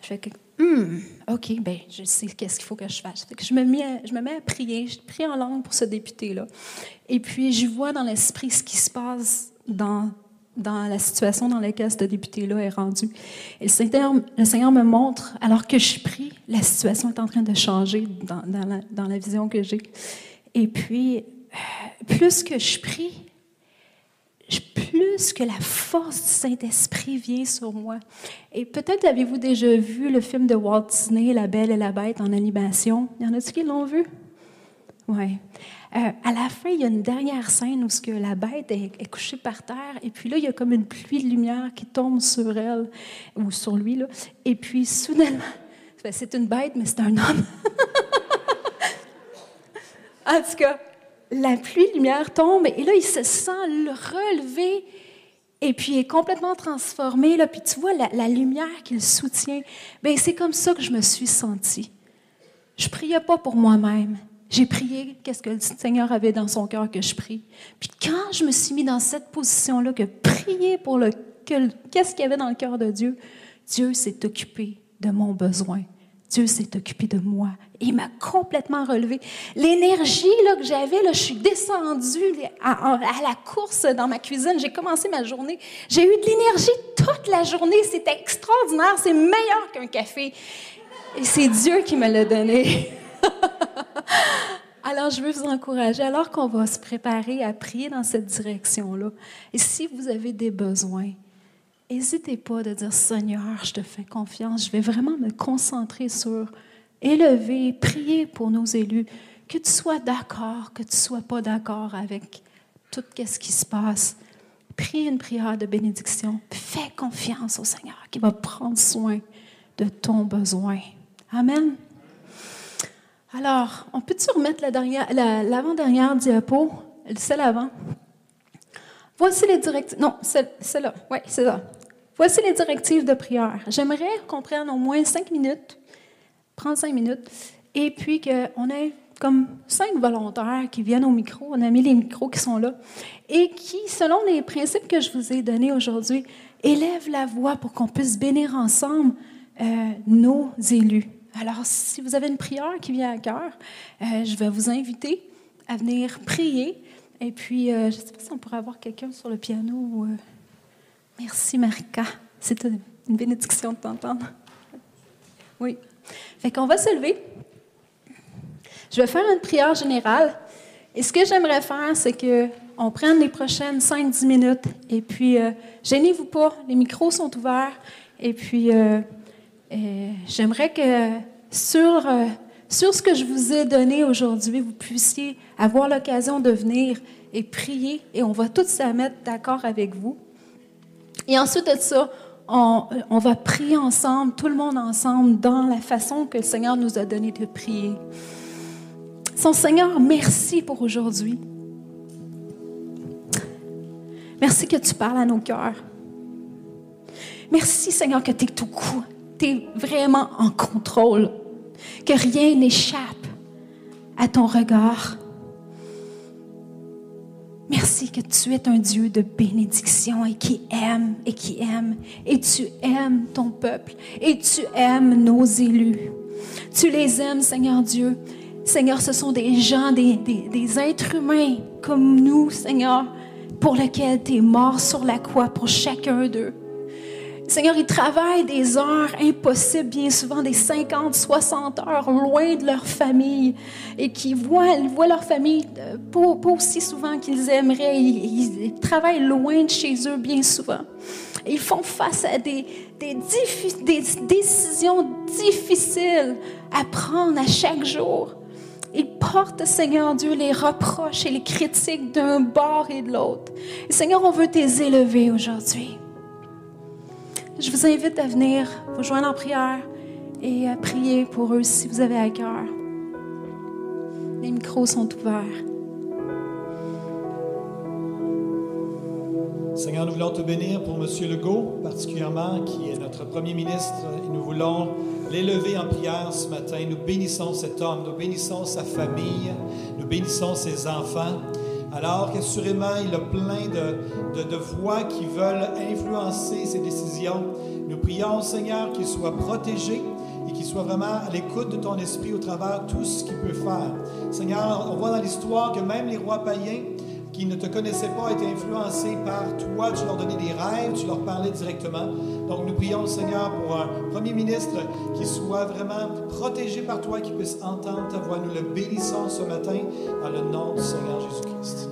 Je fais que, hum, OK, ben, je sais qu'est-ce qu'il faut que je fasse. je, je me mets à prier, je prie en langue pour ce député-là. Et puis, je vois dans l'esprit ce qui se passe dans dans la situation dans laquelle ce député-là est rendu. Le Seigneur, me montre, alors que je prie, la situation est en train de changer dans, la, dans la, vision que j'ai. Et puis, plus que je prie, plus que la force du Saint-Esprit vient sur moi. Et peut-être avez-vous déjà vu le film de Walt Disney, La Belle et la Bête, en animation. Y en a-t-il qui l'ont vu? Oui. Euh, à la fin, il y a une dernière scène où ce que la bête est, couchée par terre, et puis là, il y a comme une pluie de lumière qui tombe sur elle, ou sur lui, là. Et puis, soudainement, c'est une bête, mais c'est un homme. en tout cas, la pluie de lumière tombe, et là, il se sent relevé, et puis il est complètement transformé, là. Puis tu vois la, la lumière qu'il soutient. Bien, c'est comme ça que je me suis sentie. Je priais pas pour moi-même. J'ai prié qu'est-ce que le Seigneur avait dans son cœur que je prie. Puis quand je me suis mis dans cette position-là, que prier pour le qu'est-ce qu'il y avait dans le cœur de Dieu, Dieu s'est occupé de mon besoin. Dieu s'est occupé de moi. Il m'a complètement relevé. L'énergie que j'avais, je suis descendue à, à, la course dans ma cuisine. J'ai commencé ma journée. J'ai eu de l'énergie toute la journée. C'était extraordinaire. C'est meilleur qu'un café. Et c'est Dieu qui me l'a donné. Alors, je veux vous encourager, alors qu'on va se préparer à prier dans cette direction-là, et si vous avez des besoins, n'hésitez pas de dire, Seigneur, je te fais confiance, je vais vraiment me concentrer sur élever, prier pour nos élus, que tu sois d'accord, que tu ne sois pas d'accord avec tout ce qui se passe. Prie une prière de bénédiction. Fais confiance au Seigneur qui va prendre soin de ton besoin. Amen. Alors, on peut-tu remettre l'avant-dernière diapo, celle avant? Voici les directives. Non, celle-là. oui, c'est ça. Voici les directives de prière. J'aimerais qu'on prenne au moins cinq minutes, prendre cinq minutes, et puis qu'on ait comme cinq volontaires qui viennent au micro. On a mis les micros qui sont là, et qui, selon les principes que je vous ai donnés aujourd'hui, élèvent la voix pour qu'on puisse bénir ensemble euh, nos élus. Alors, si vous avez une prière qui vient à cœur, euh, je vais vous inviter à venir prier. Et puis, euh, je ne sais pas si on pourrait avoir quelqu'un sur le piano. Euh. Merci, Marika. C'est une bénédiction de t'entendre. Oui. Fait qu'on va se lever. Je vais faire une prière générale. Et ce que j'aimerais faire, c'est qu'on prenne les prochaines 5-10 minutes. Et puis, gênez-vous pas, les micros sont ouverts. Et puis, j'aimerais que sur, euh, sur ce que je vous ai donné aujourd'hui, vous puissiez avoir l'occasion de venir et prier, et on va tous se mettre d'accord avec vous. Et ensuite de ça, on, on, va prier ensemble, tout le monde ensemble, dans la façon que le Seigneur nous a donné de prier. Son Seigneur, merci pour aujourd'hui. Merci que tu parles à nos cœurs. Merci, Seigneur, que tu es tout coup tu es vraiment en contrôle, que rien n'échappe à ton regard. Merci que tu es un Dieu de bénédiction et qui aime et qui aime. Et tu aimes ton peuple et tu aimes nos élus. Tu les aimes, Seigneur Dieu. Seigneur, ce sont des gens, des, des, des êtres humains comme nous, Seigneur, pour lesquels tu es mort sur la croix pour chacun d'eux. Seigneur, ils travaillent des heures impossibles, bien souvent des 50, 60 heures loin de leur famille et qui voient, voient leur famille euh, pas, aussi souvent qu'ils aimeraient. Ils, travaillent loin de chez eux bien souvent. Ils font face à des, décisions difficiles à prendre à chaque jour. Ils portent, Seigneur Dieu, les reproches et les critiques d'un bord et de l'autre. Seigneur, on veut t'élever aujourd'hui. Je vous invite à venir vous joindre en prière et à prier pour eux si vous avez à cœur. Les micros sont ouverts. Seigneur, nous voulons te bénir pour M. Legault, particulièrement, qui est notre premier ministre, nous voulons l'élever en prière ce matin. Nous bénissons cet homme, nous bénissons sa famille, nous bénissons ses enfants alors qu'assurément, il a plein de, de, voix qui veulent influencer ses décisions. Nous prions, Seigneur, qu'il soit protégé et qu'il soit vraiment à l'écoute de ton esprit au travers de tout ce qu'il peut faire. Seigneur, on voit dans l'histoire que même les rois païens qui ne te connaissaient pas étaient influencés par toi. Tu leur donnais des rêves, tu leur parlais directement. Donc nous prions, Seigneur, pour un premier ministre qui soit vraiment protégé par toi, qui puisse entendre ta voix. Nous le bénissons ce matin dans le nom du Seigneur Jésus-Christ.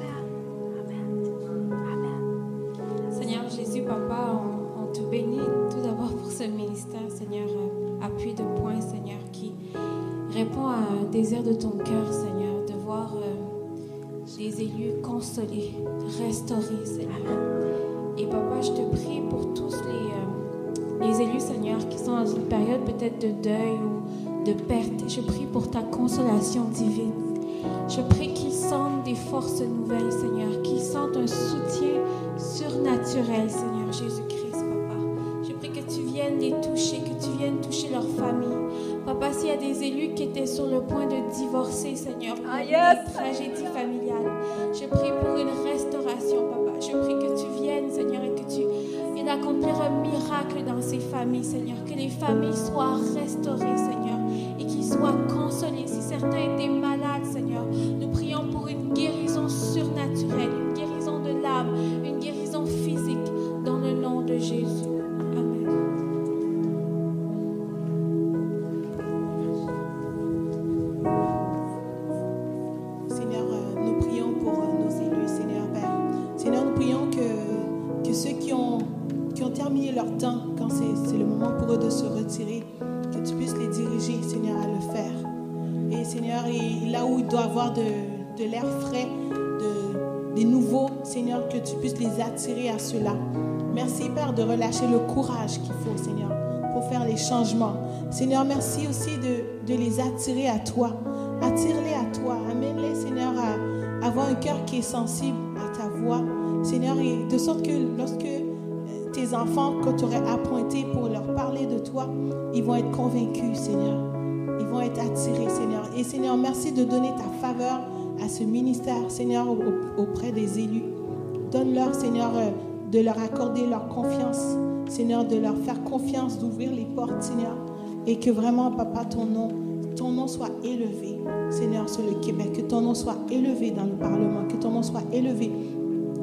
Seigneur Jésus, Papa, on, te bénit tout d'abord pour ce ministère, Seigneur, appui de poing, Seigneur, qui répond à un désir de ton cœur, Seigneur, de voir des élus consolés, restaurés, Seigneur. Et papa, je te prie pour tous les, euh, les élus, Seigneur, qui sont dans une période peut-être de deuil ou de perte. Je prie pour ta consolation divine. Je prie qu'ils sentent des forces nouvelles, Seigneur, qu'ils sentent un soutien surnaturel, Seigneur Jésus-Christ, papa. Je prie que tu viennes les toucher, que tu viennes toucher leur famille. Papa, s'il y a des élus qui étaient sur le point de divorcer, Seigneur, pour Ah, une tragédie familiale, je prie pour une restauration, papa. Je prie que accomplir un miracle dans ces familles, Seigneur. Que les familles soient restaurées, Seigneur, et qu'ils soient consolés. Si certains étaient malades, Seigneur, nous prions pour une guérison surnaturelle, une guérison de l'âme, une guérison physique, dans le nom de Jésus. De, l'air frais, de, des nouveaux, Seigneur, que tu puisses les attirer à cela. Merci, Père, de relâcher le courage qu'il faut, Seigneur, pour faire les changements. Seigneur, merci aussi de, de les attirer à toi. Attire-les à toi. Amène-les, Seigneur, à avoir un cœur qui est sensible à ta voix. Seigneur, et de sorte que lorsque euh, tes enfants, que tu aurais appointés pour leur parler de toi, ils vont être convaincus, Seigneur. Ils vont être attirés, Seigneur. Et Seigneur, merci de donner ta faveur à ce ministère, Seigneur, au- auprès des élus. Donne-leur, Seigneur, euh, de leur accorder leur confiance, Seigneur, de leur faire confiance, d'ouvrir les portes, Seigneur. Et que vraiment, Papa, ton nom, ton nom soit élevé, Seigneur, sur le Québec. Que ton nom soit élevé dans le Parlement. Que ton nom soit élevé,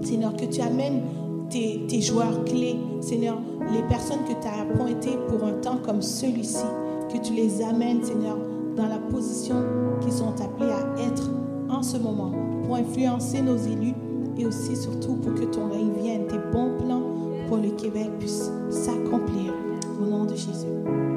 Seigneur. Que tu amènes tes, tes joueurs clés, Seigneur, les personnes que tu as appointées pour un temps comme celui-ci. Que tu les amènes, Seigneur, dans la position qu'ils sont appelés à être en ce moment pour influencer nos élus et aussi surtout pour que ton règne vienne, tes bons plans pour le Québec puissent s'accomplir au nom de Jésus.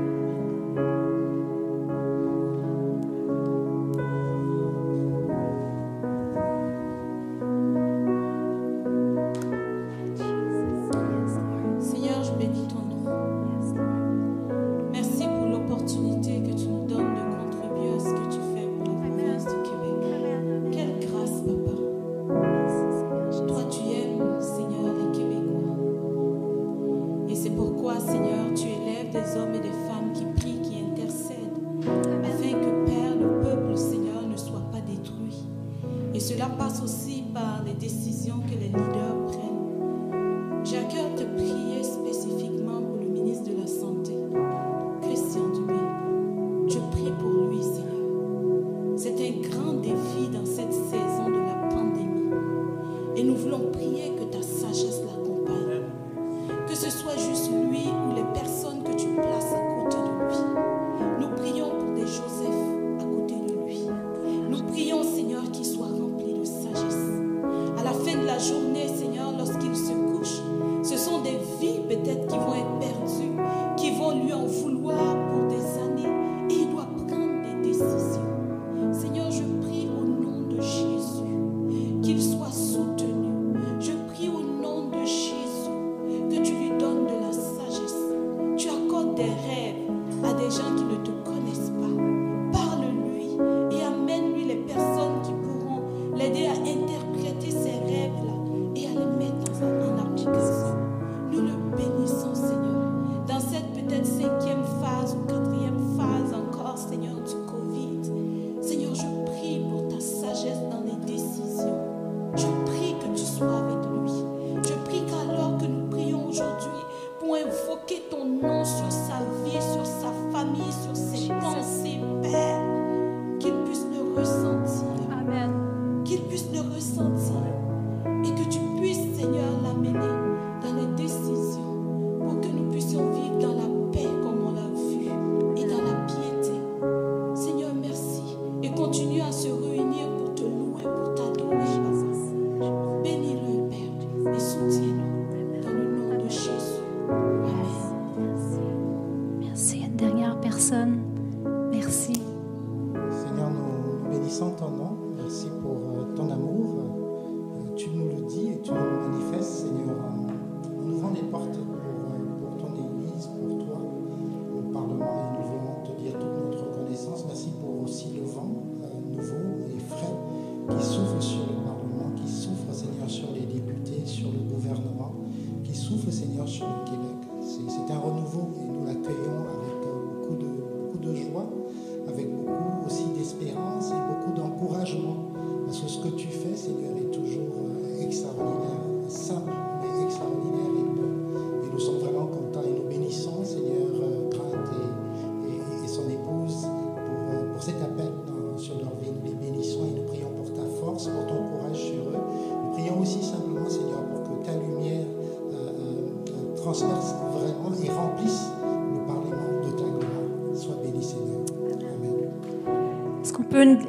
Aussi par les décisions que les leaders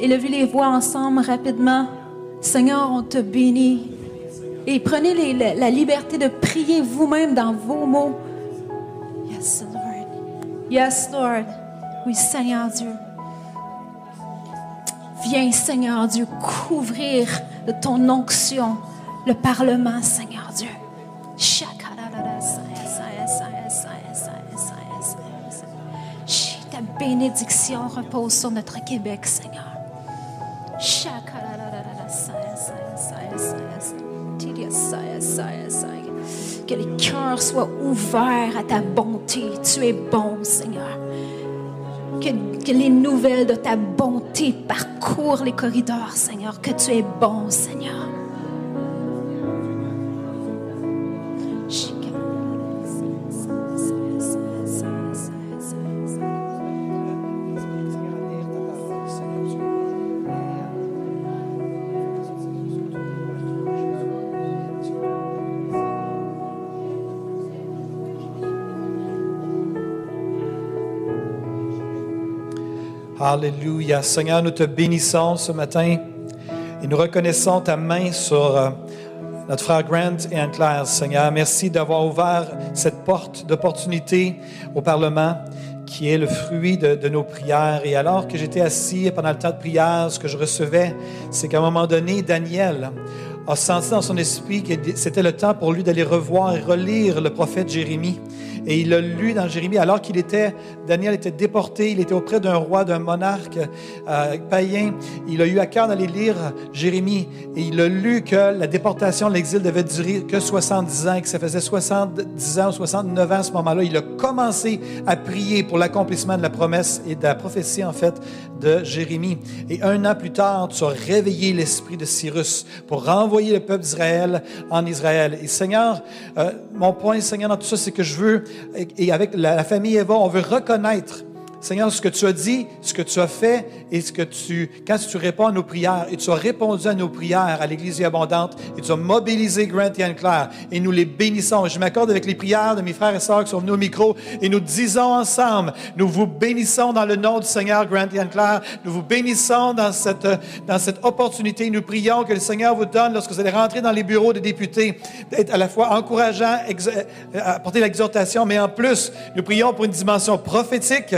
et levez les voix ensemble rapidement. Seigneur, on te bénit. Et prenez la, la, liberté de prier vous-même dans vos mots. Yes, Lord. Yes, Lord. Oui, Seigneur Dieu. Viens, Seigneur Dieu, couvrir de ton onction le Parlement, Seigneur Dieu. Ta bénédiction repose sur notre Québec, Seigneur. Que les cœurs soient ouverts à ta bonté. Tu es bon, Seigneur. Que, les nouvelles de ta bonté parcourent les corridors, Seigneur. Que tu es bon, Seigneur. Alléluia. Seigneur, nous te bénissons ce matin et nous reconnaissons ta main sur euh, notre frère Grant et Anne-Claire. Seigneur, merci d'avoir ouvert cette porte d'opportunité au Parlement qui est le fruit de, de nos prières. Et alors que j'étais assis pendant le temps de prière, ce que je recevais, c'est qu'à un moment donné, Daniel a senti dans son esprit que c'était le temps pour lui d'aller revoir et relire le prophète Jérémie. Et il l'a lu dans Jérémie alors qu'il était, Daniel était déporté, il était auprès d'un roi, d'un monarque euh, païen. Il a eu à cœur d'aller lire Jérémie et il a lu que la déportation, l'exil devait durer que 70 ans que ça faisait 70 ans ou 69 ans à ce moment-là. Il a commencé à prier pour l'accomplissement de la promesse et de la prophétie en fait de Jérémie. Et un an plus tard, tu as réveillé l'esprit de Cyrus pour renvoyer le peuple d'Israël en Israël. Et Seigneur, euh, mon point, Seigneur, dans tout ça, c'est que je veux, et avec la, la famille Eva, on veut reconnaître Seigneur, ce que tu as dit, ce que tu as fait et ce que tu, quand tu réponds à nos prières, et tu as répondu à nos prières à l'Église abondante, et tu as mobilisé Grant et Anne-Claire, et nous les bénissons. Je m'accorde avec les prières de mes frères et sœurs qui sont venus au micro, et nous disons ensemble, nous vous bénissons dans le nom du Seigneur, Grant et Anne-Claire. Nous vous bénissons dans cette, dans cette opportunité. Nous prions que le Seigneur vous donne, lorsque vous allez rentrer dans les bureaux des députés, d'être à la fois encourageant, ex- euh, apporter l'exhortation, mais en plus, nous prions pour une dimension prophétique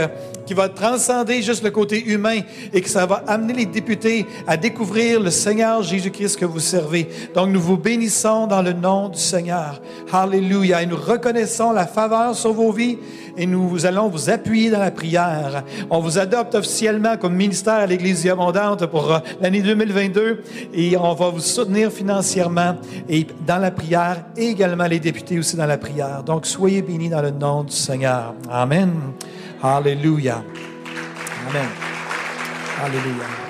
qui va transcender juste le côté humain et que ça va amener les députés à découvrir le Seigneur Jésus-Christ que vous servez. Donc, nous vous bénissons dans le nom du Seigneur. Alléluia. Et nous reconnaissons la faveur sur vos vies et nous allons vous appuyer dans la prière. On vous adopte officiellement comme ministère à l'Église Abondante pour euh, l'année 2022 et on va vous soutenir financièrement et dans la prière et également les députés aussi dans la prière. Donc, soyez bénis dans le nom du Seigneur. Amen. Alléluia. Amen. Alléluia.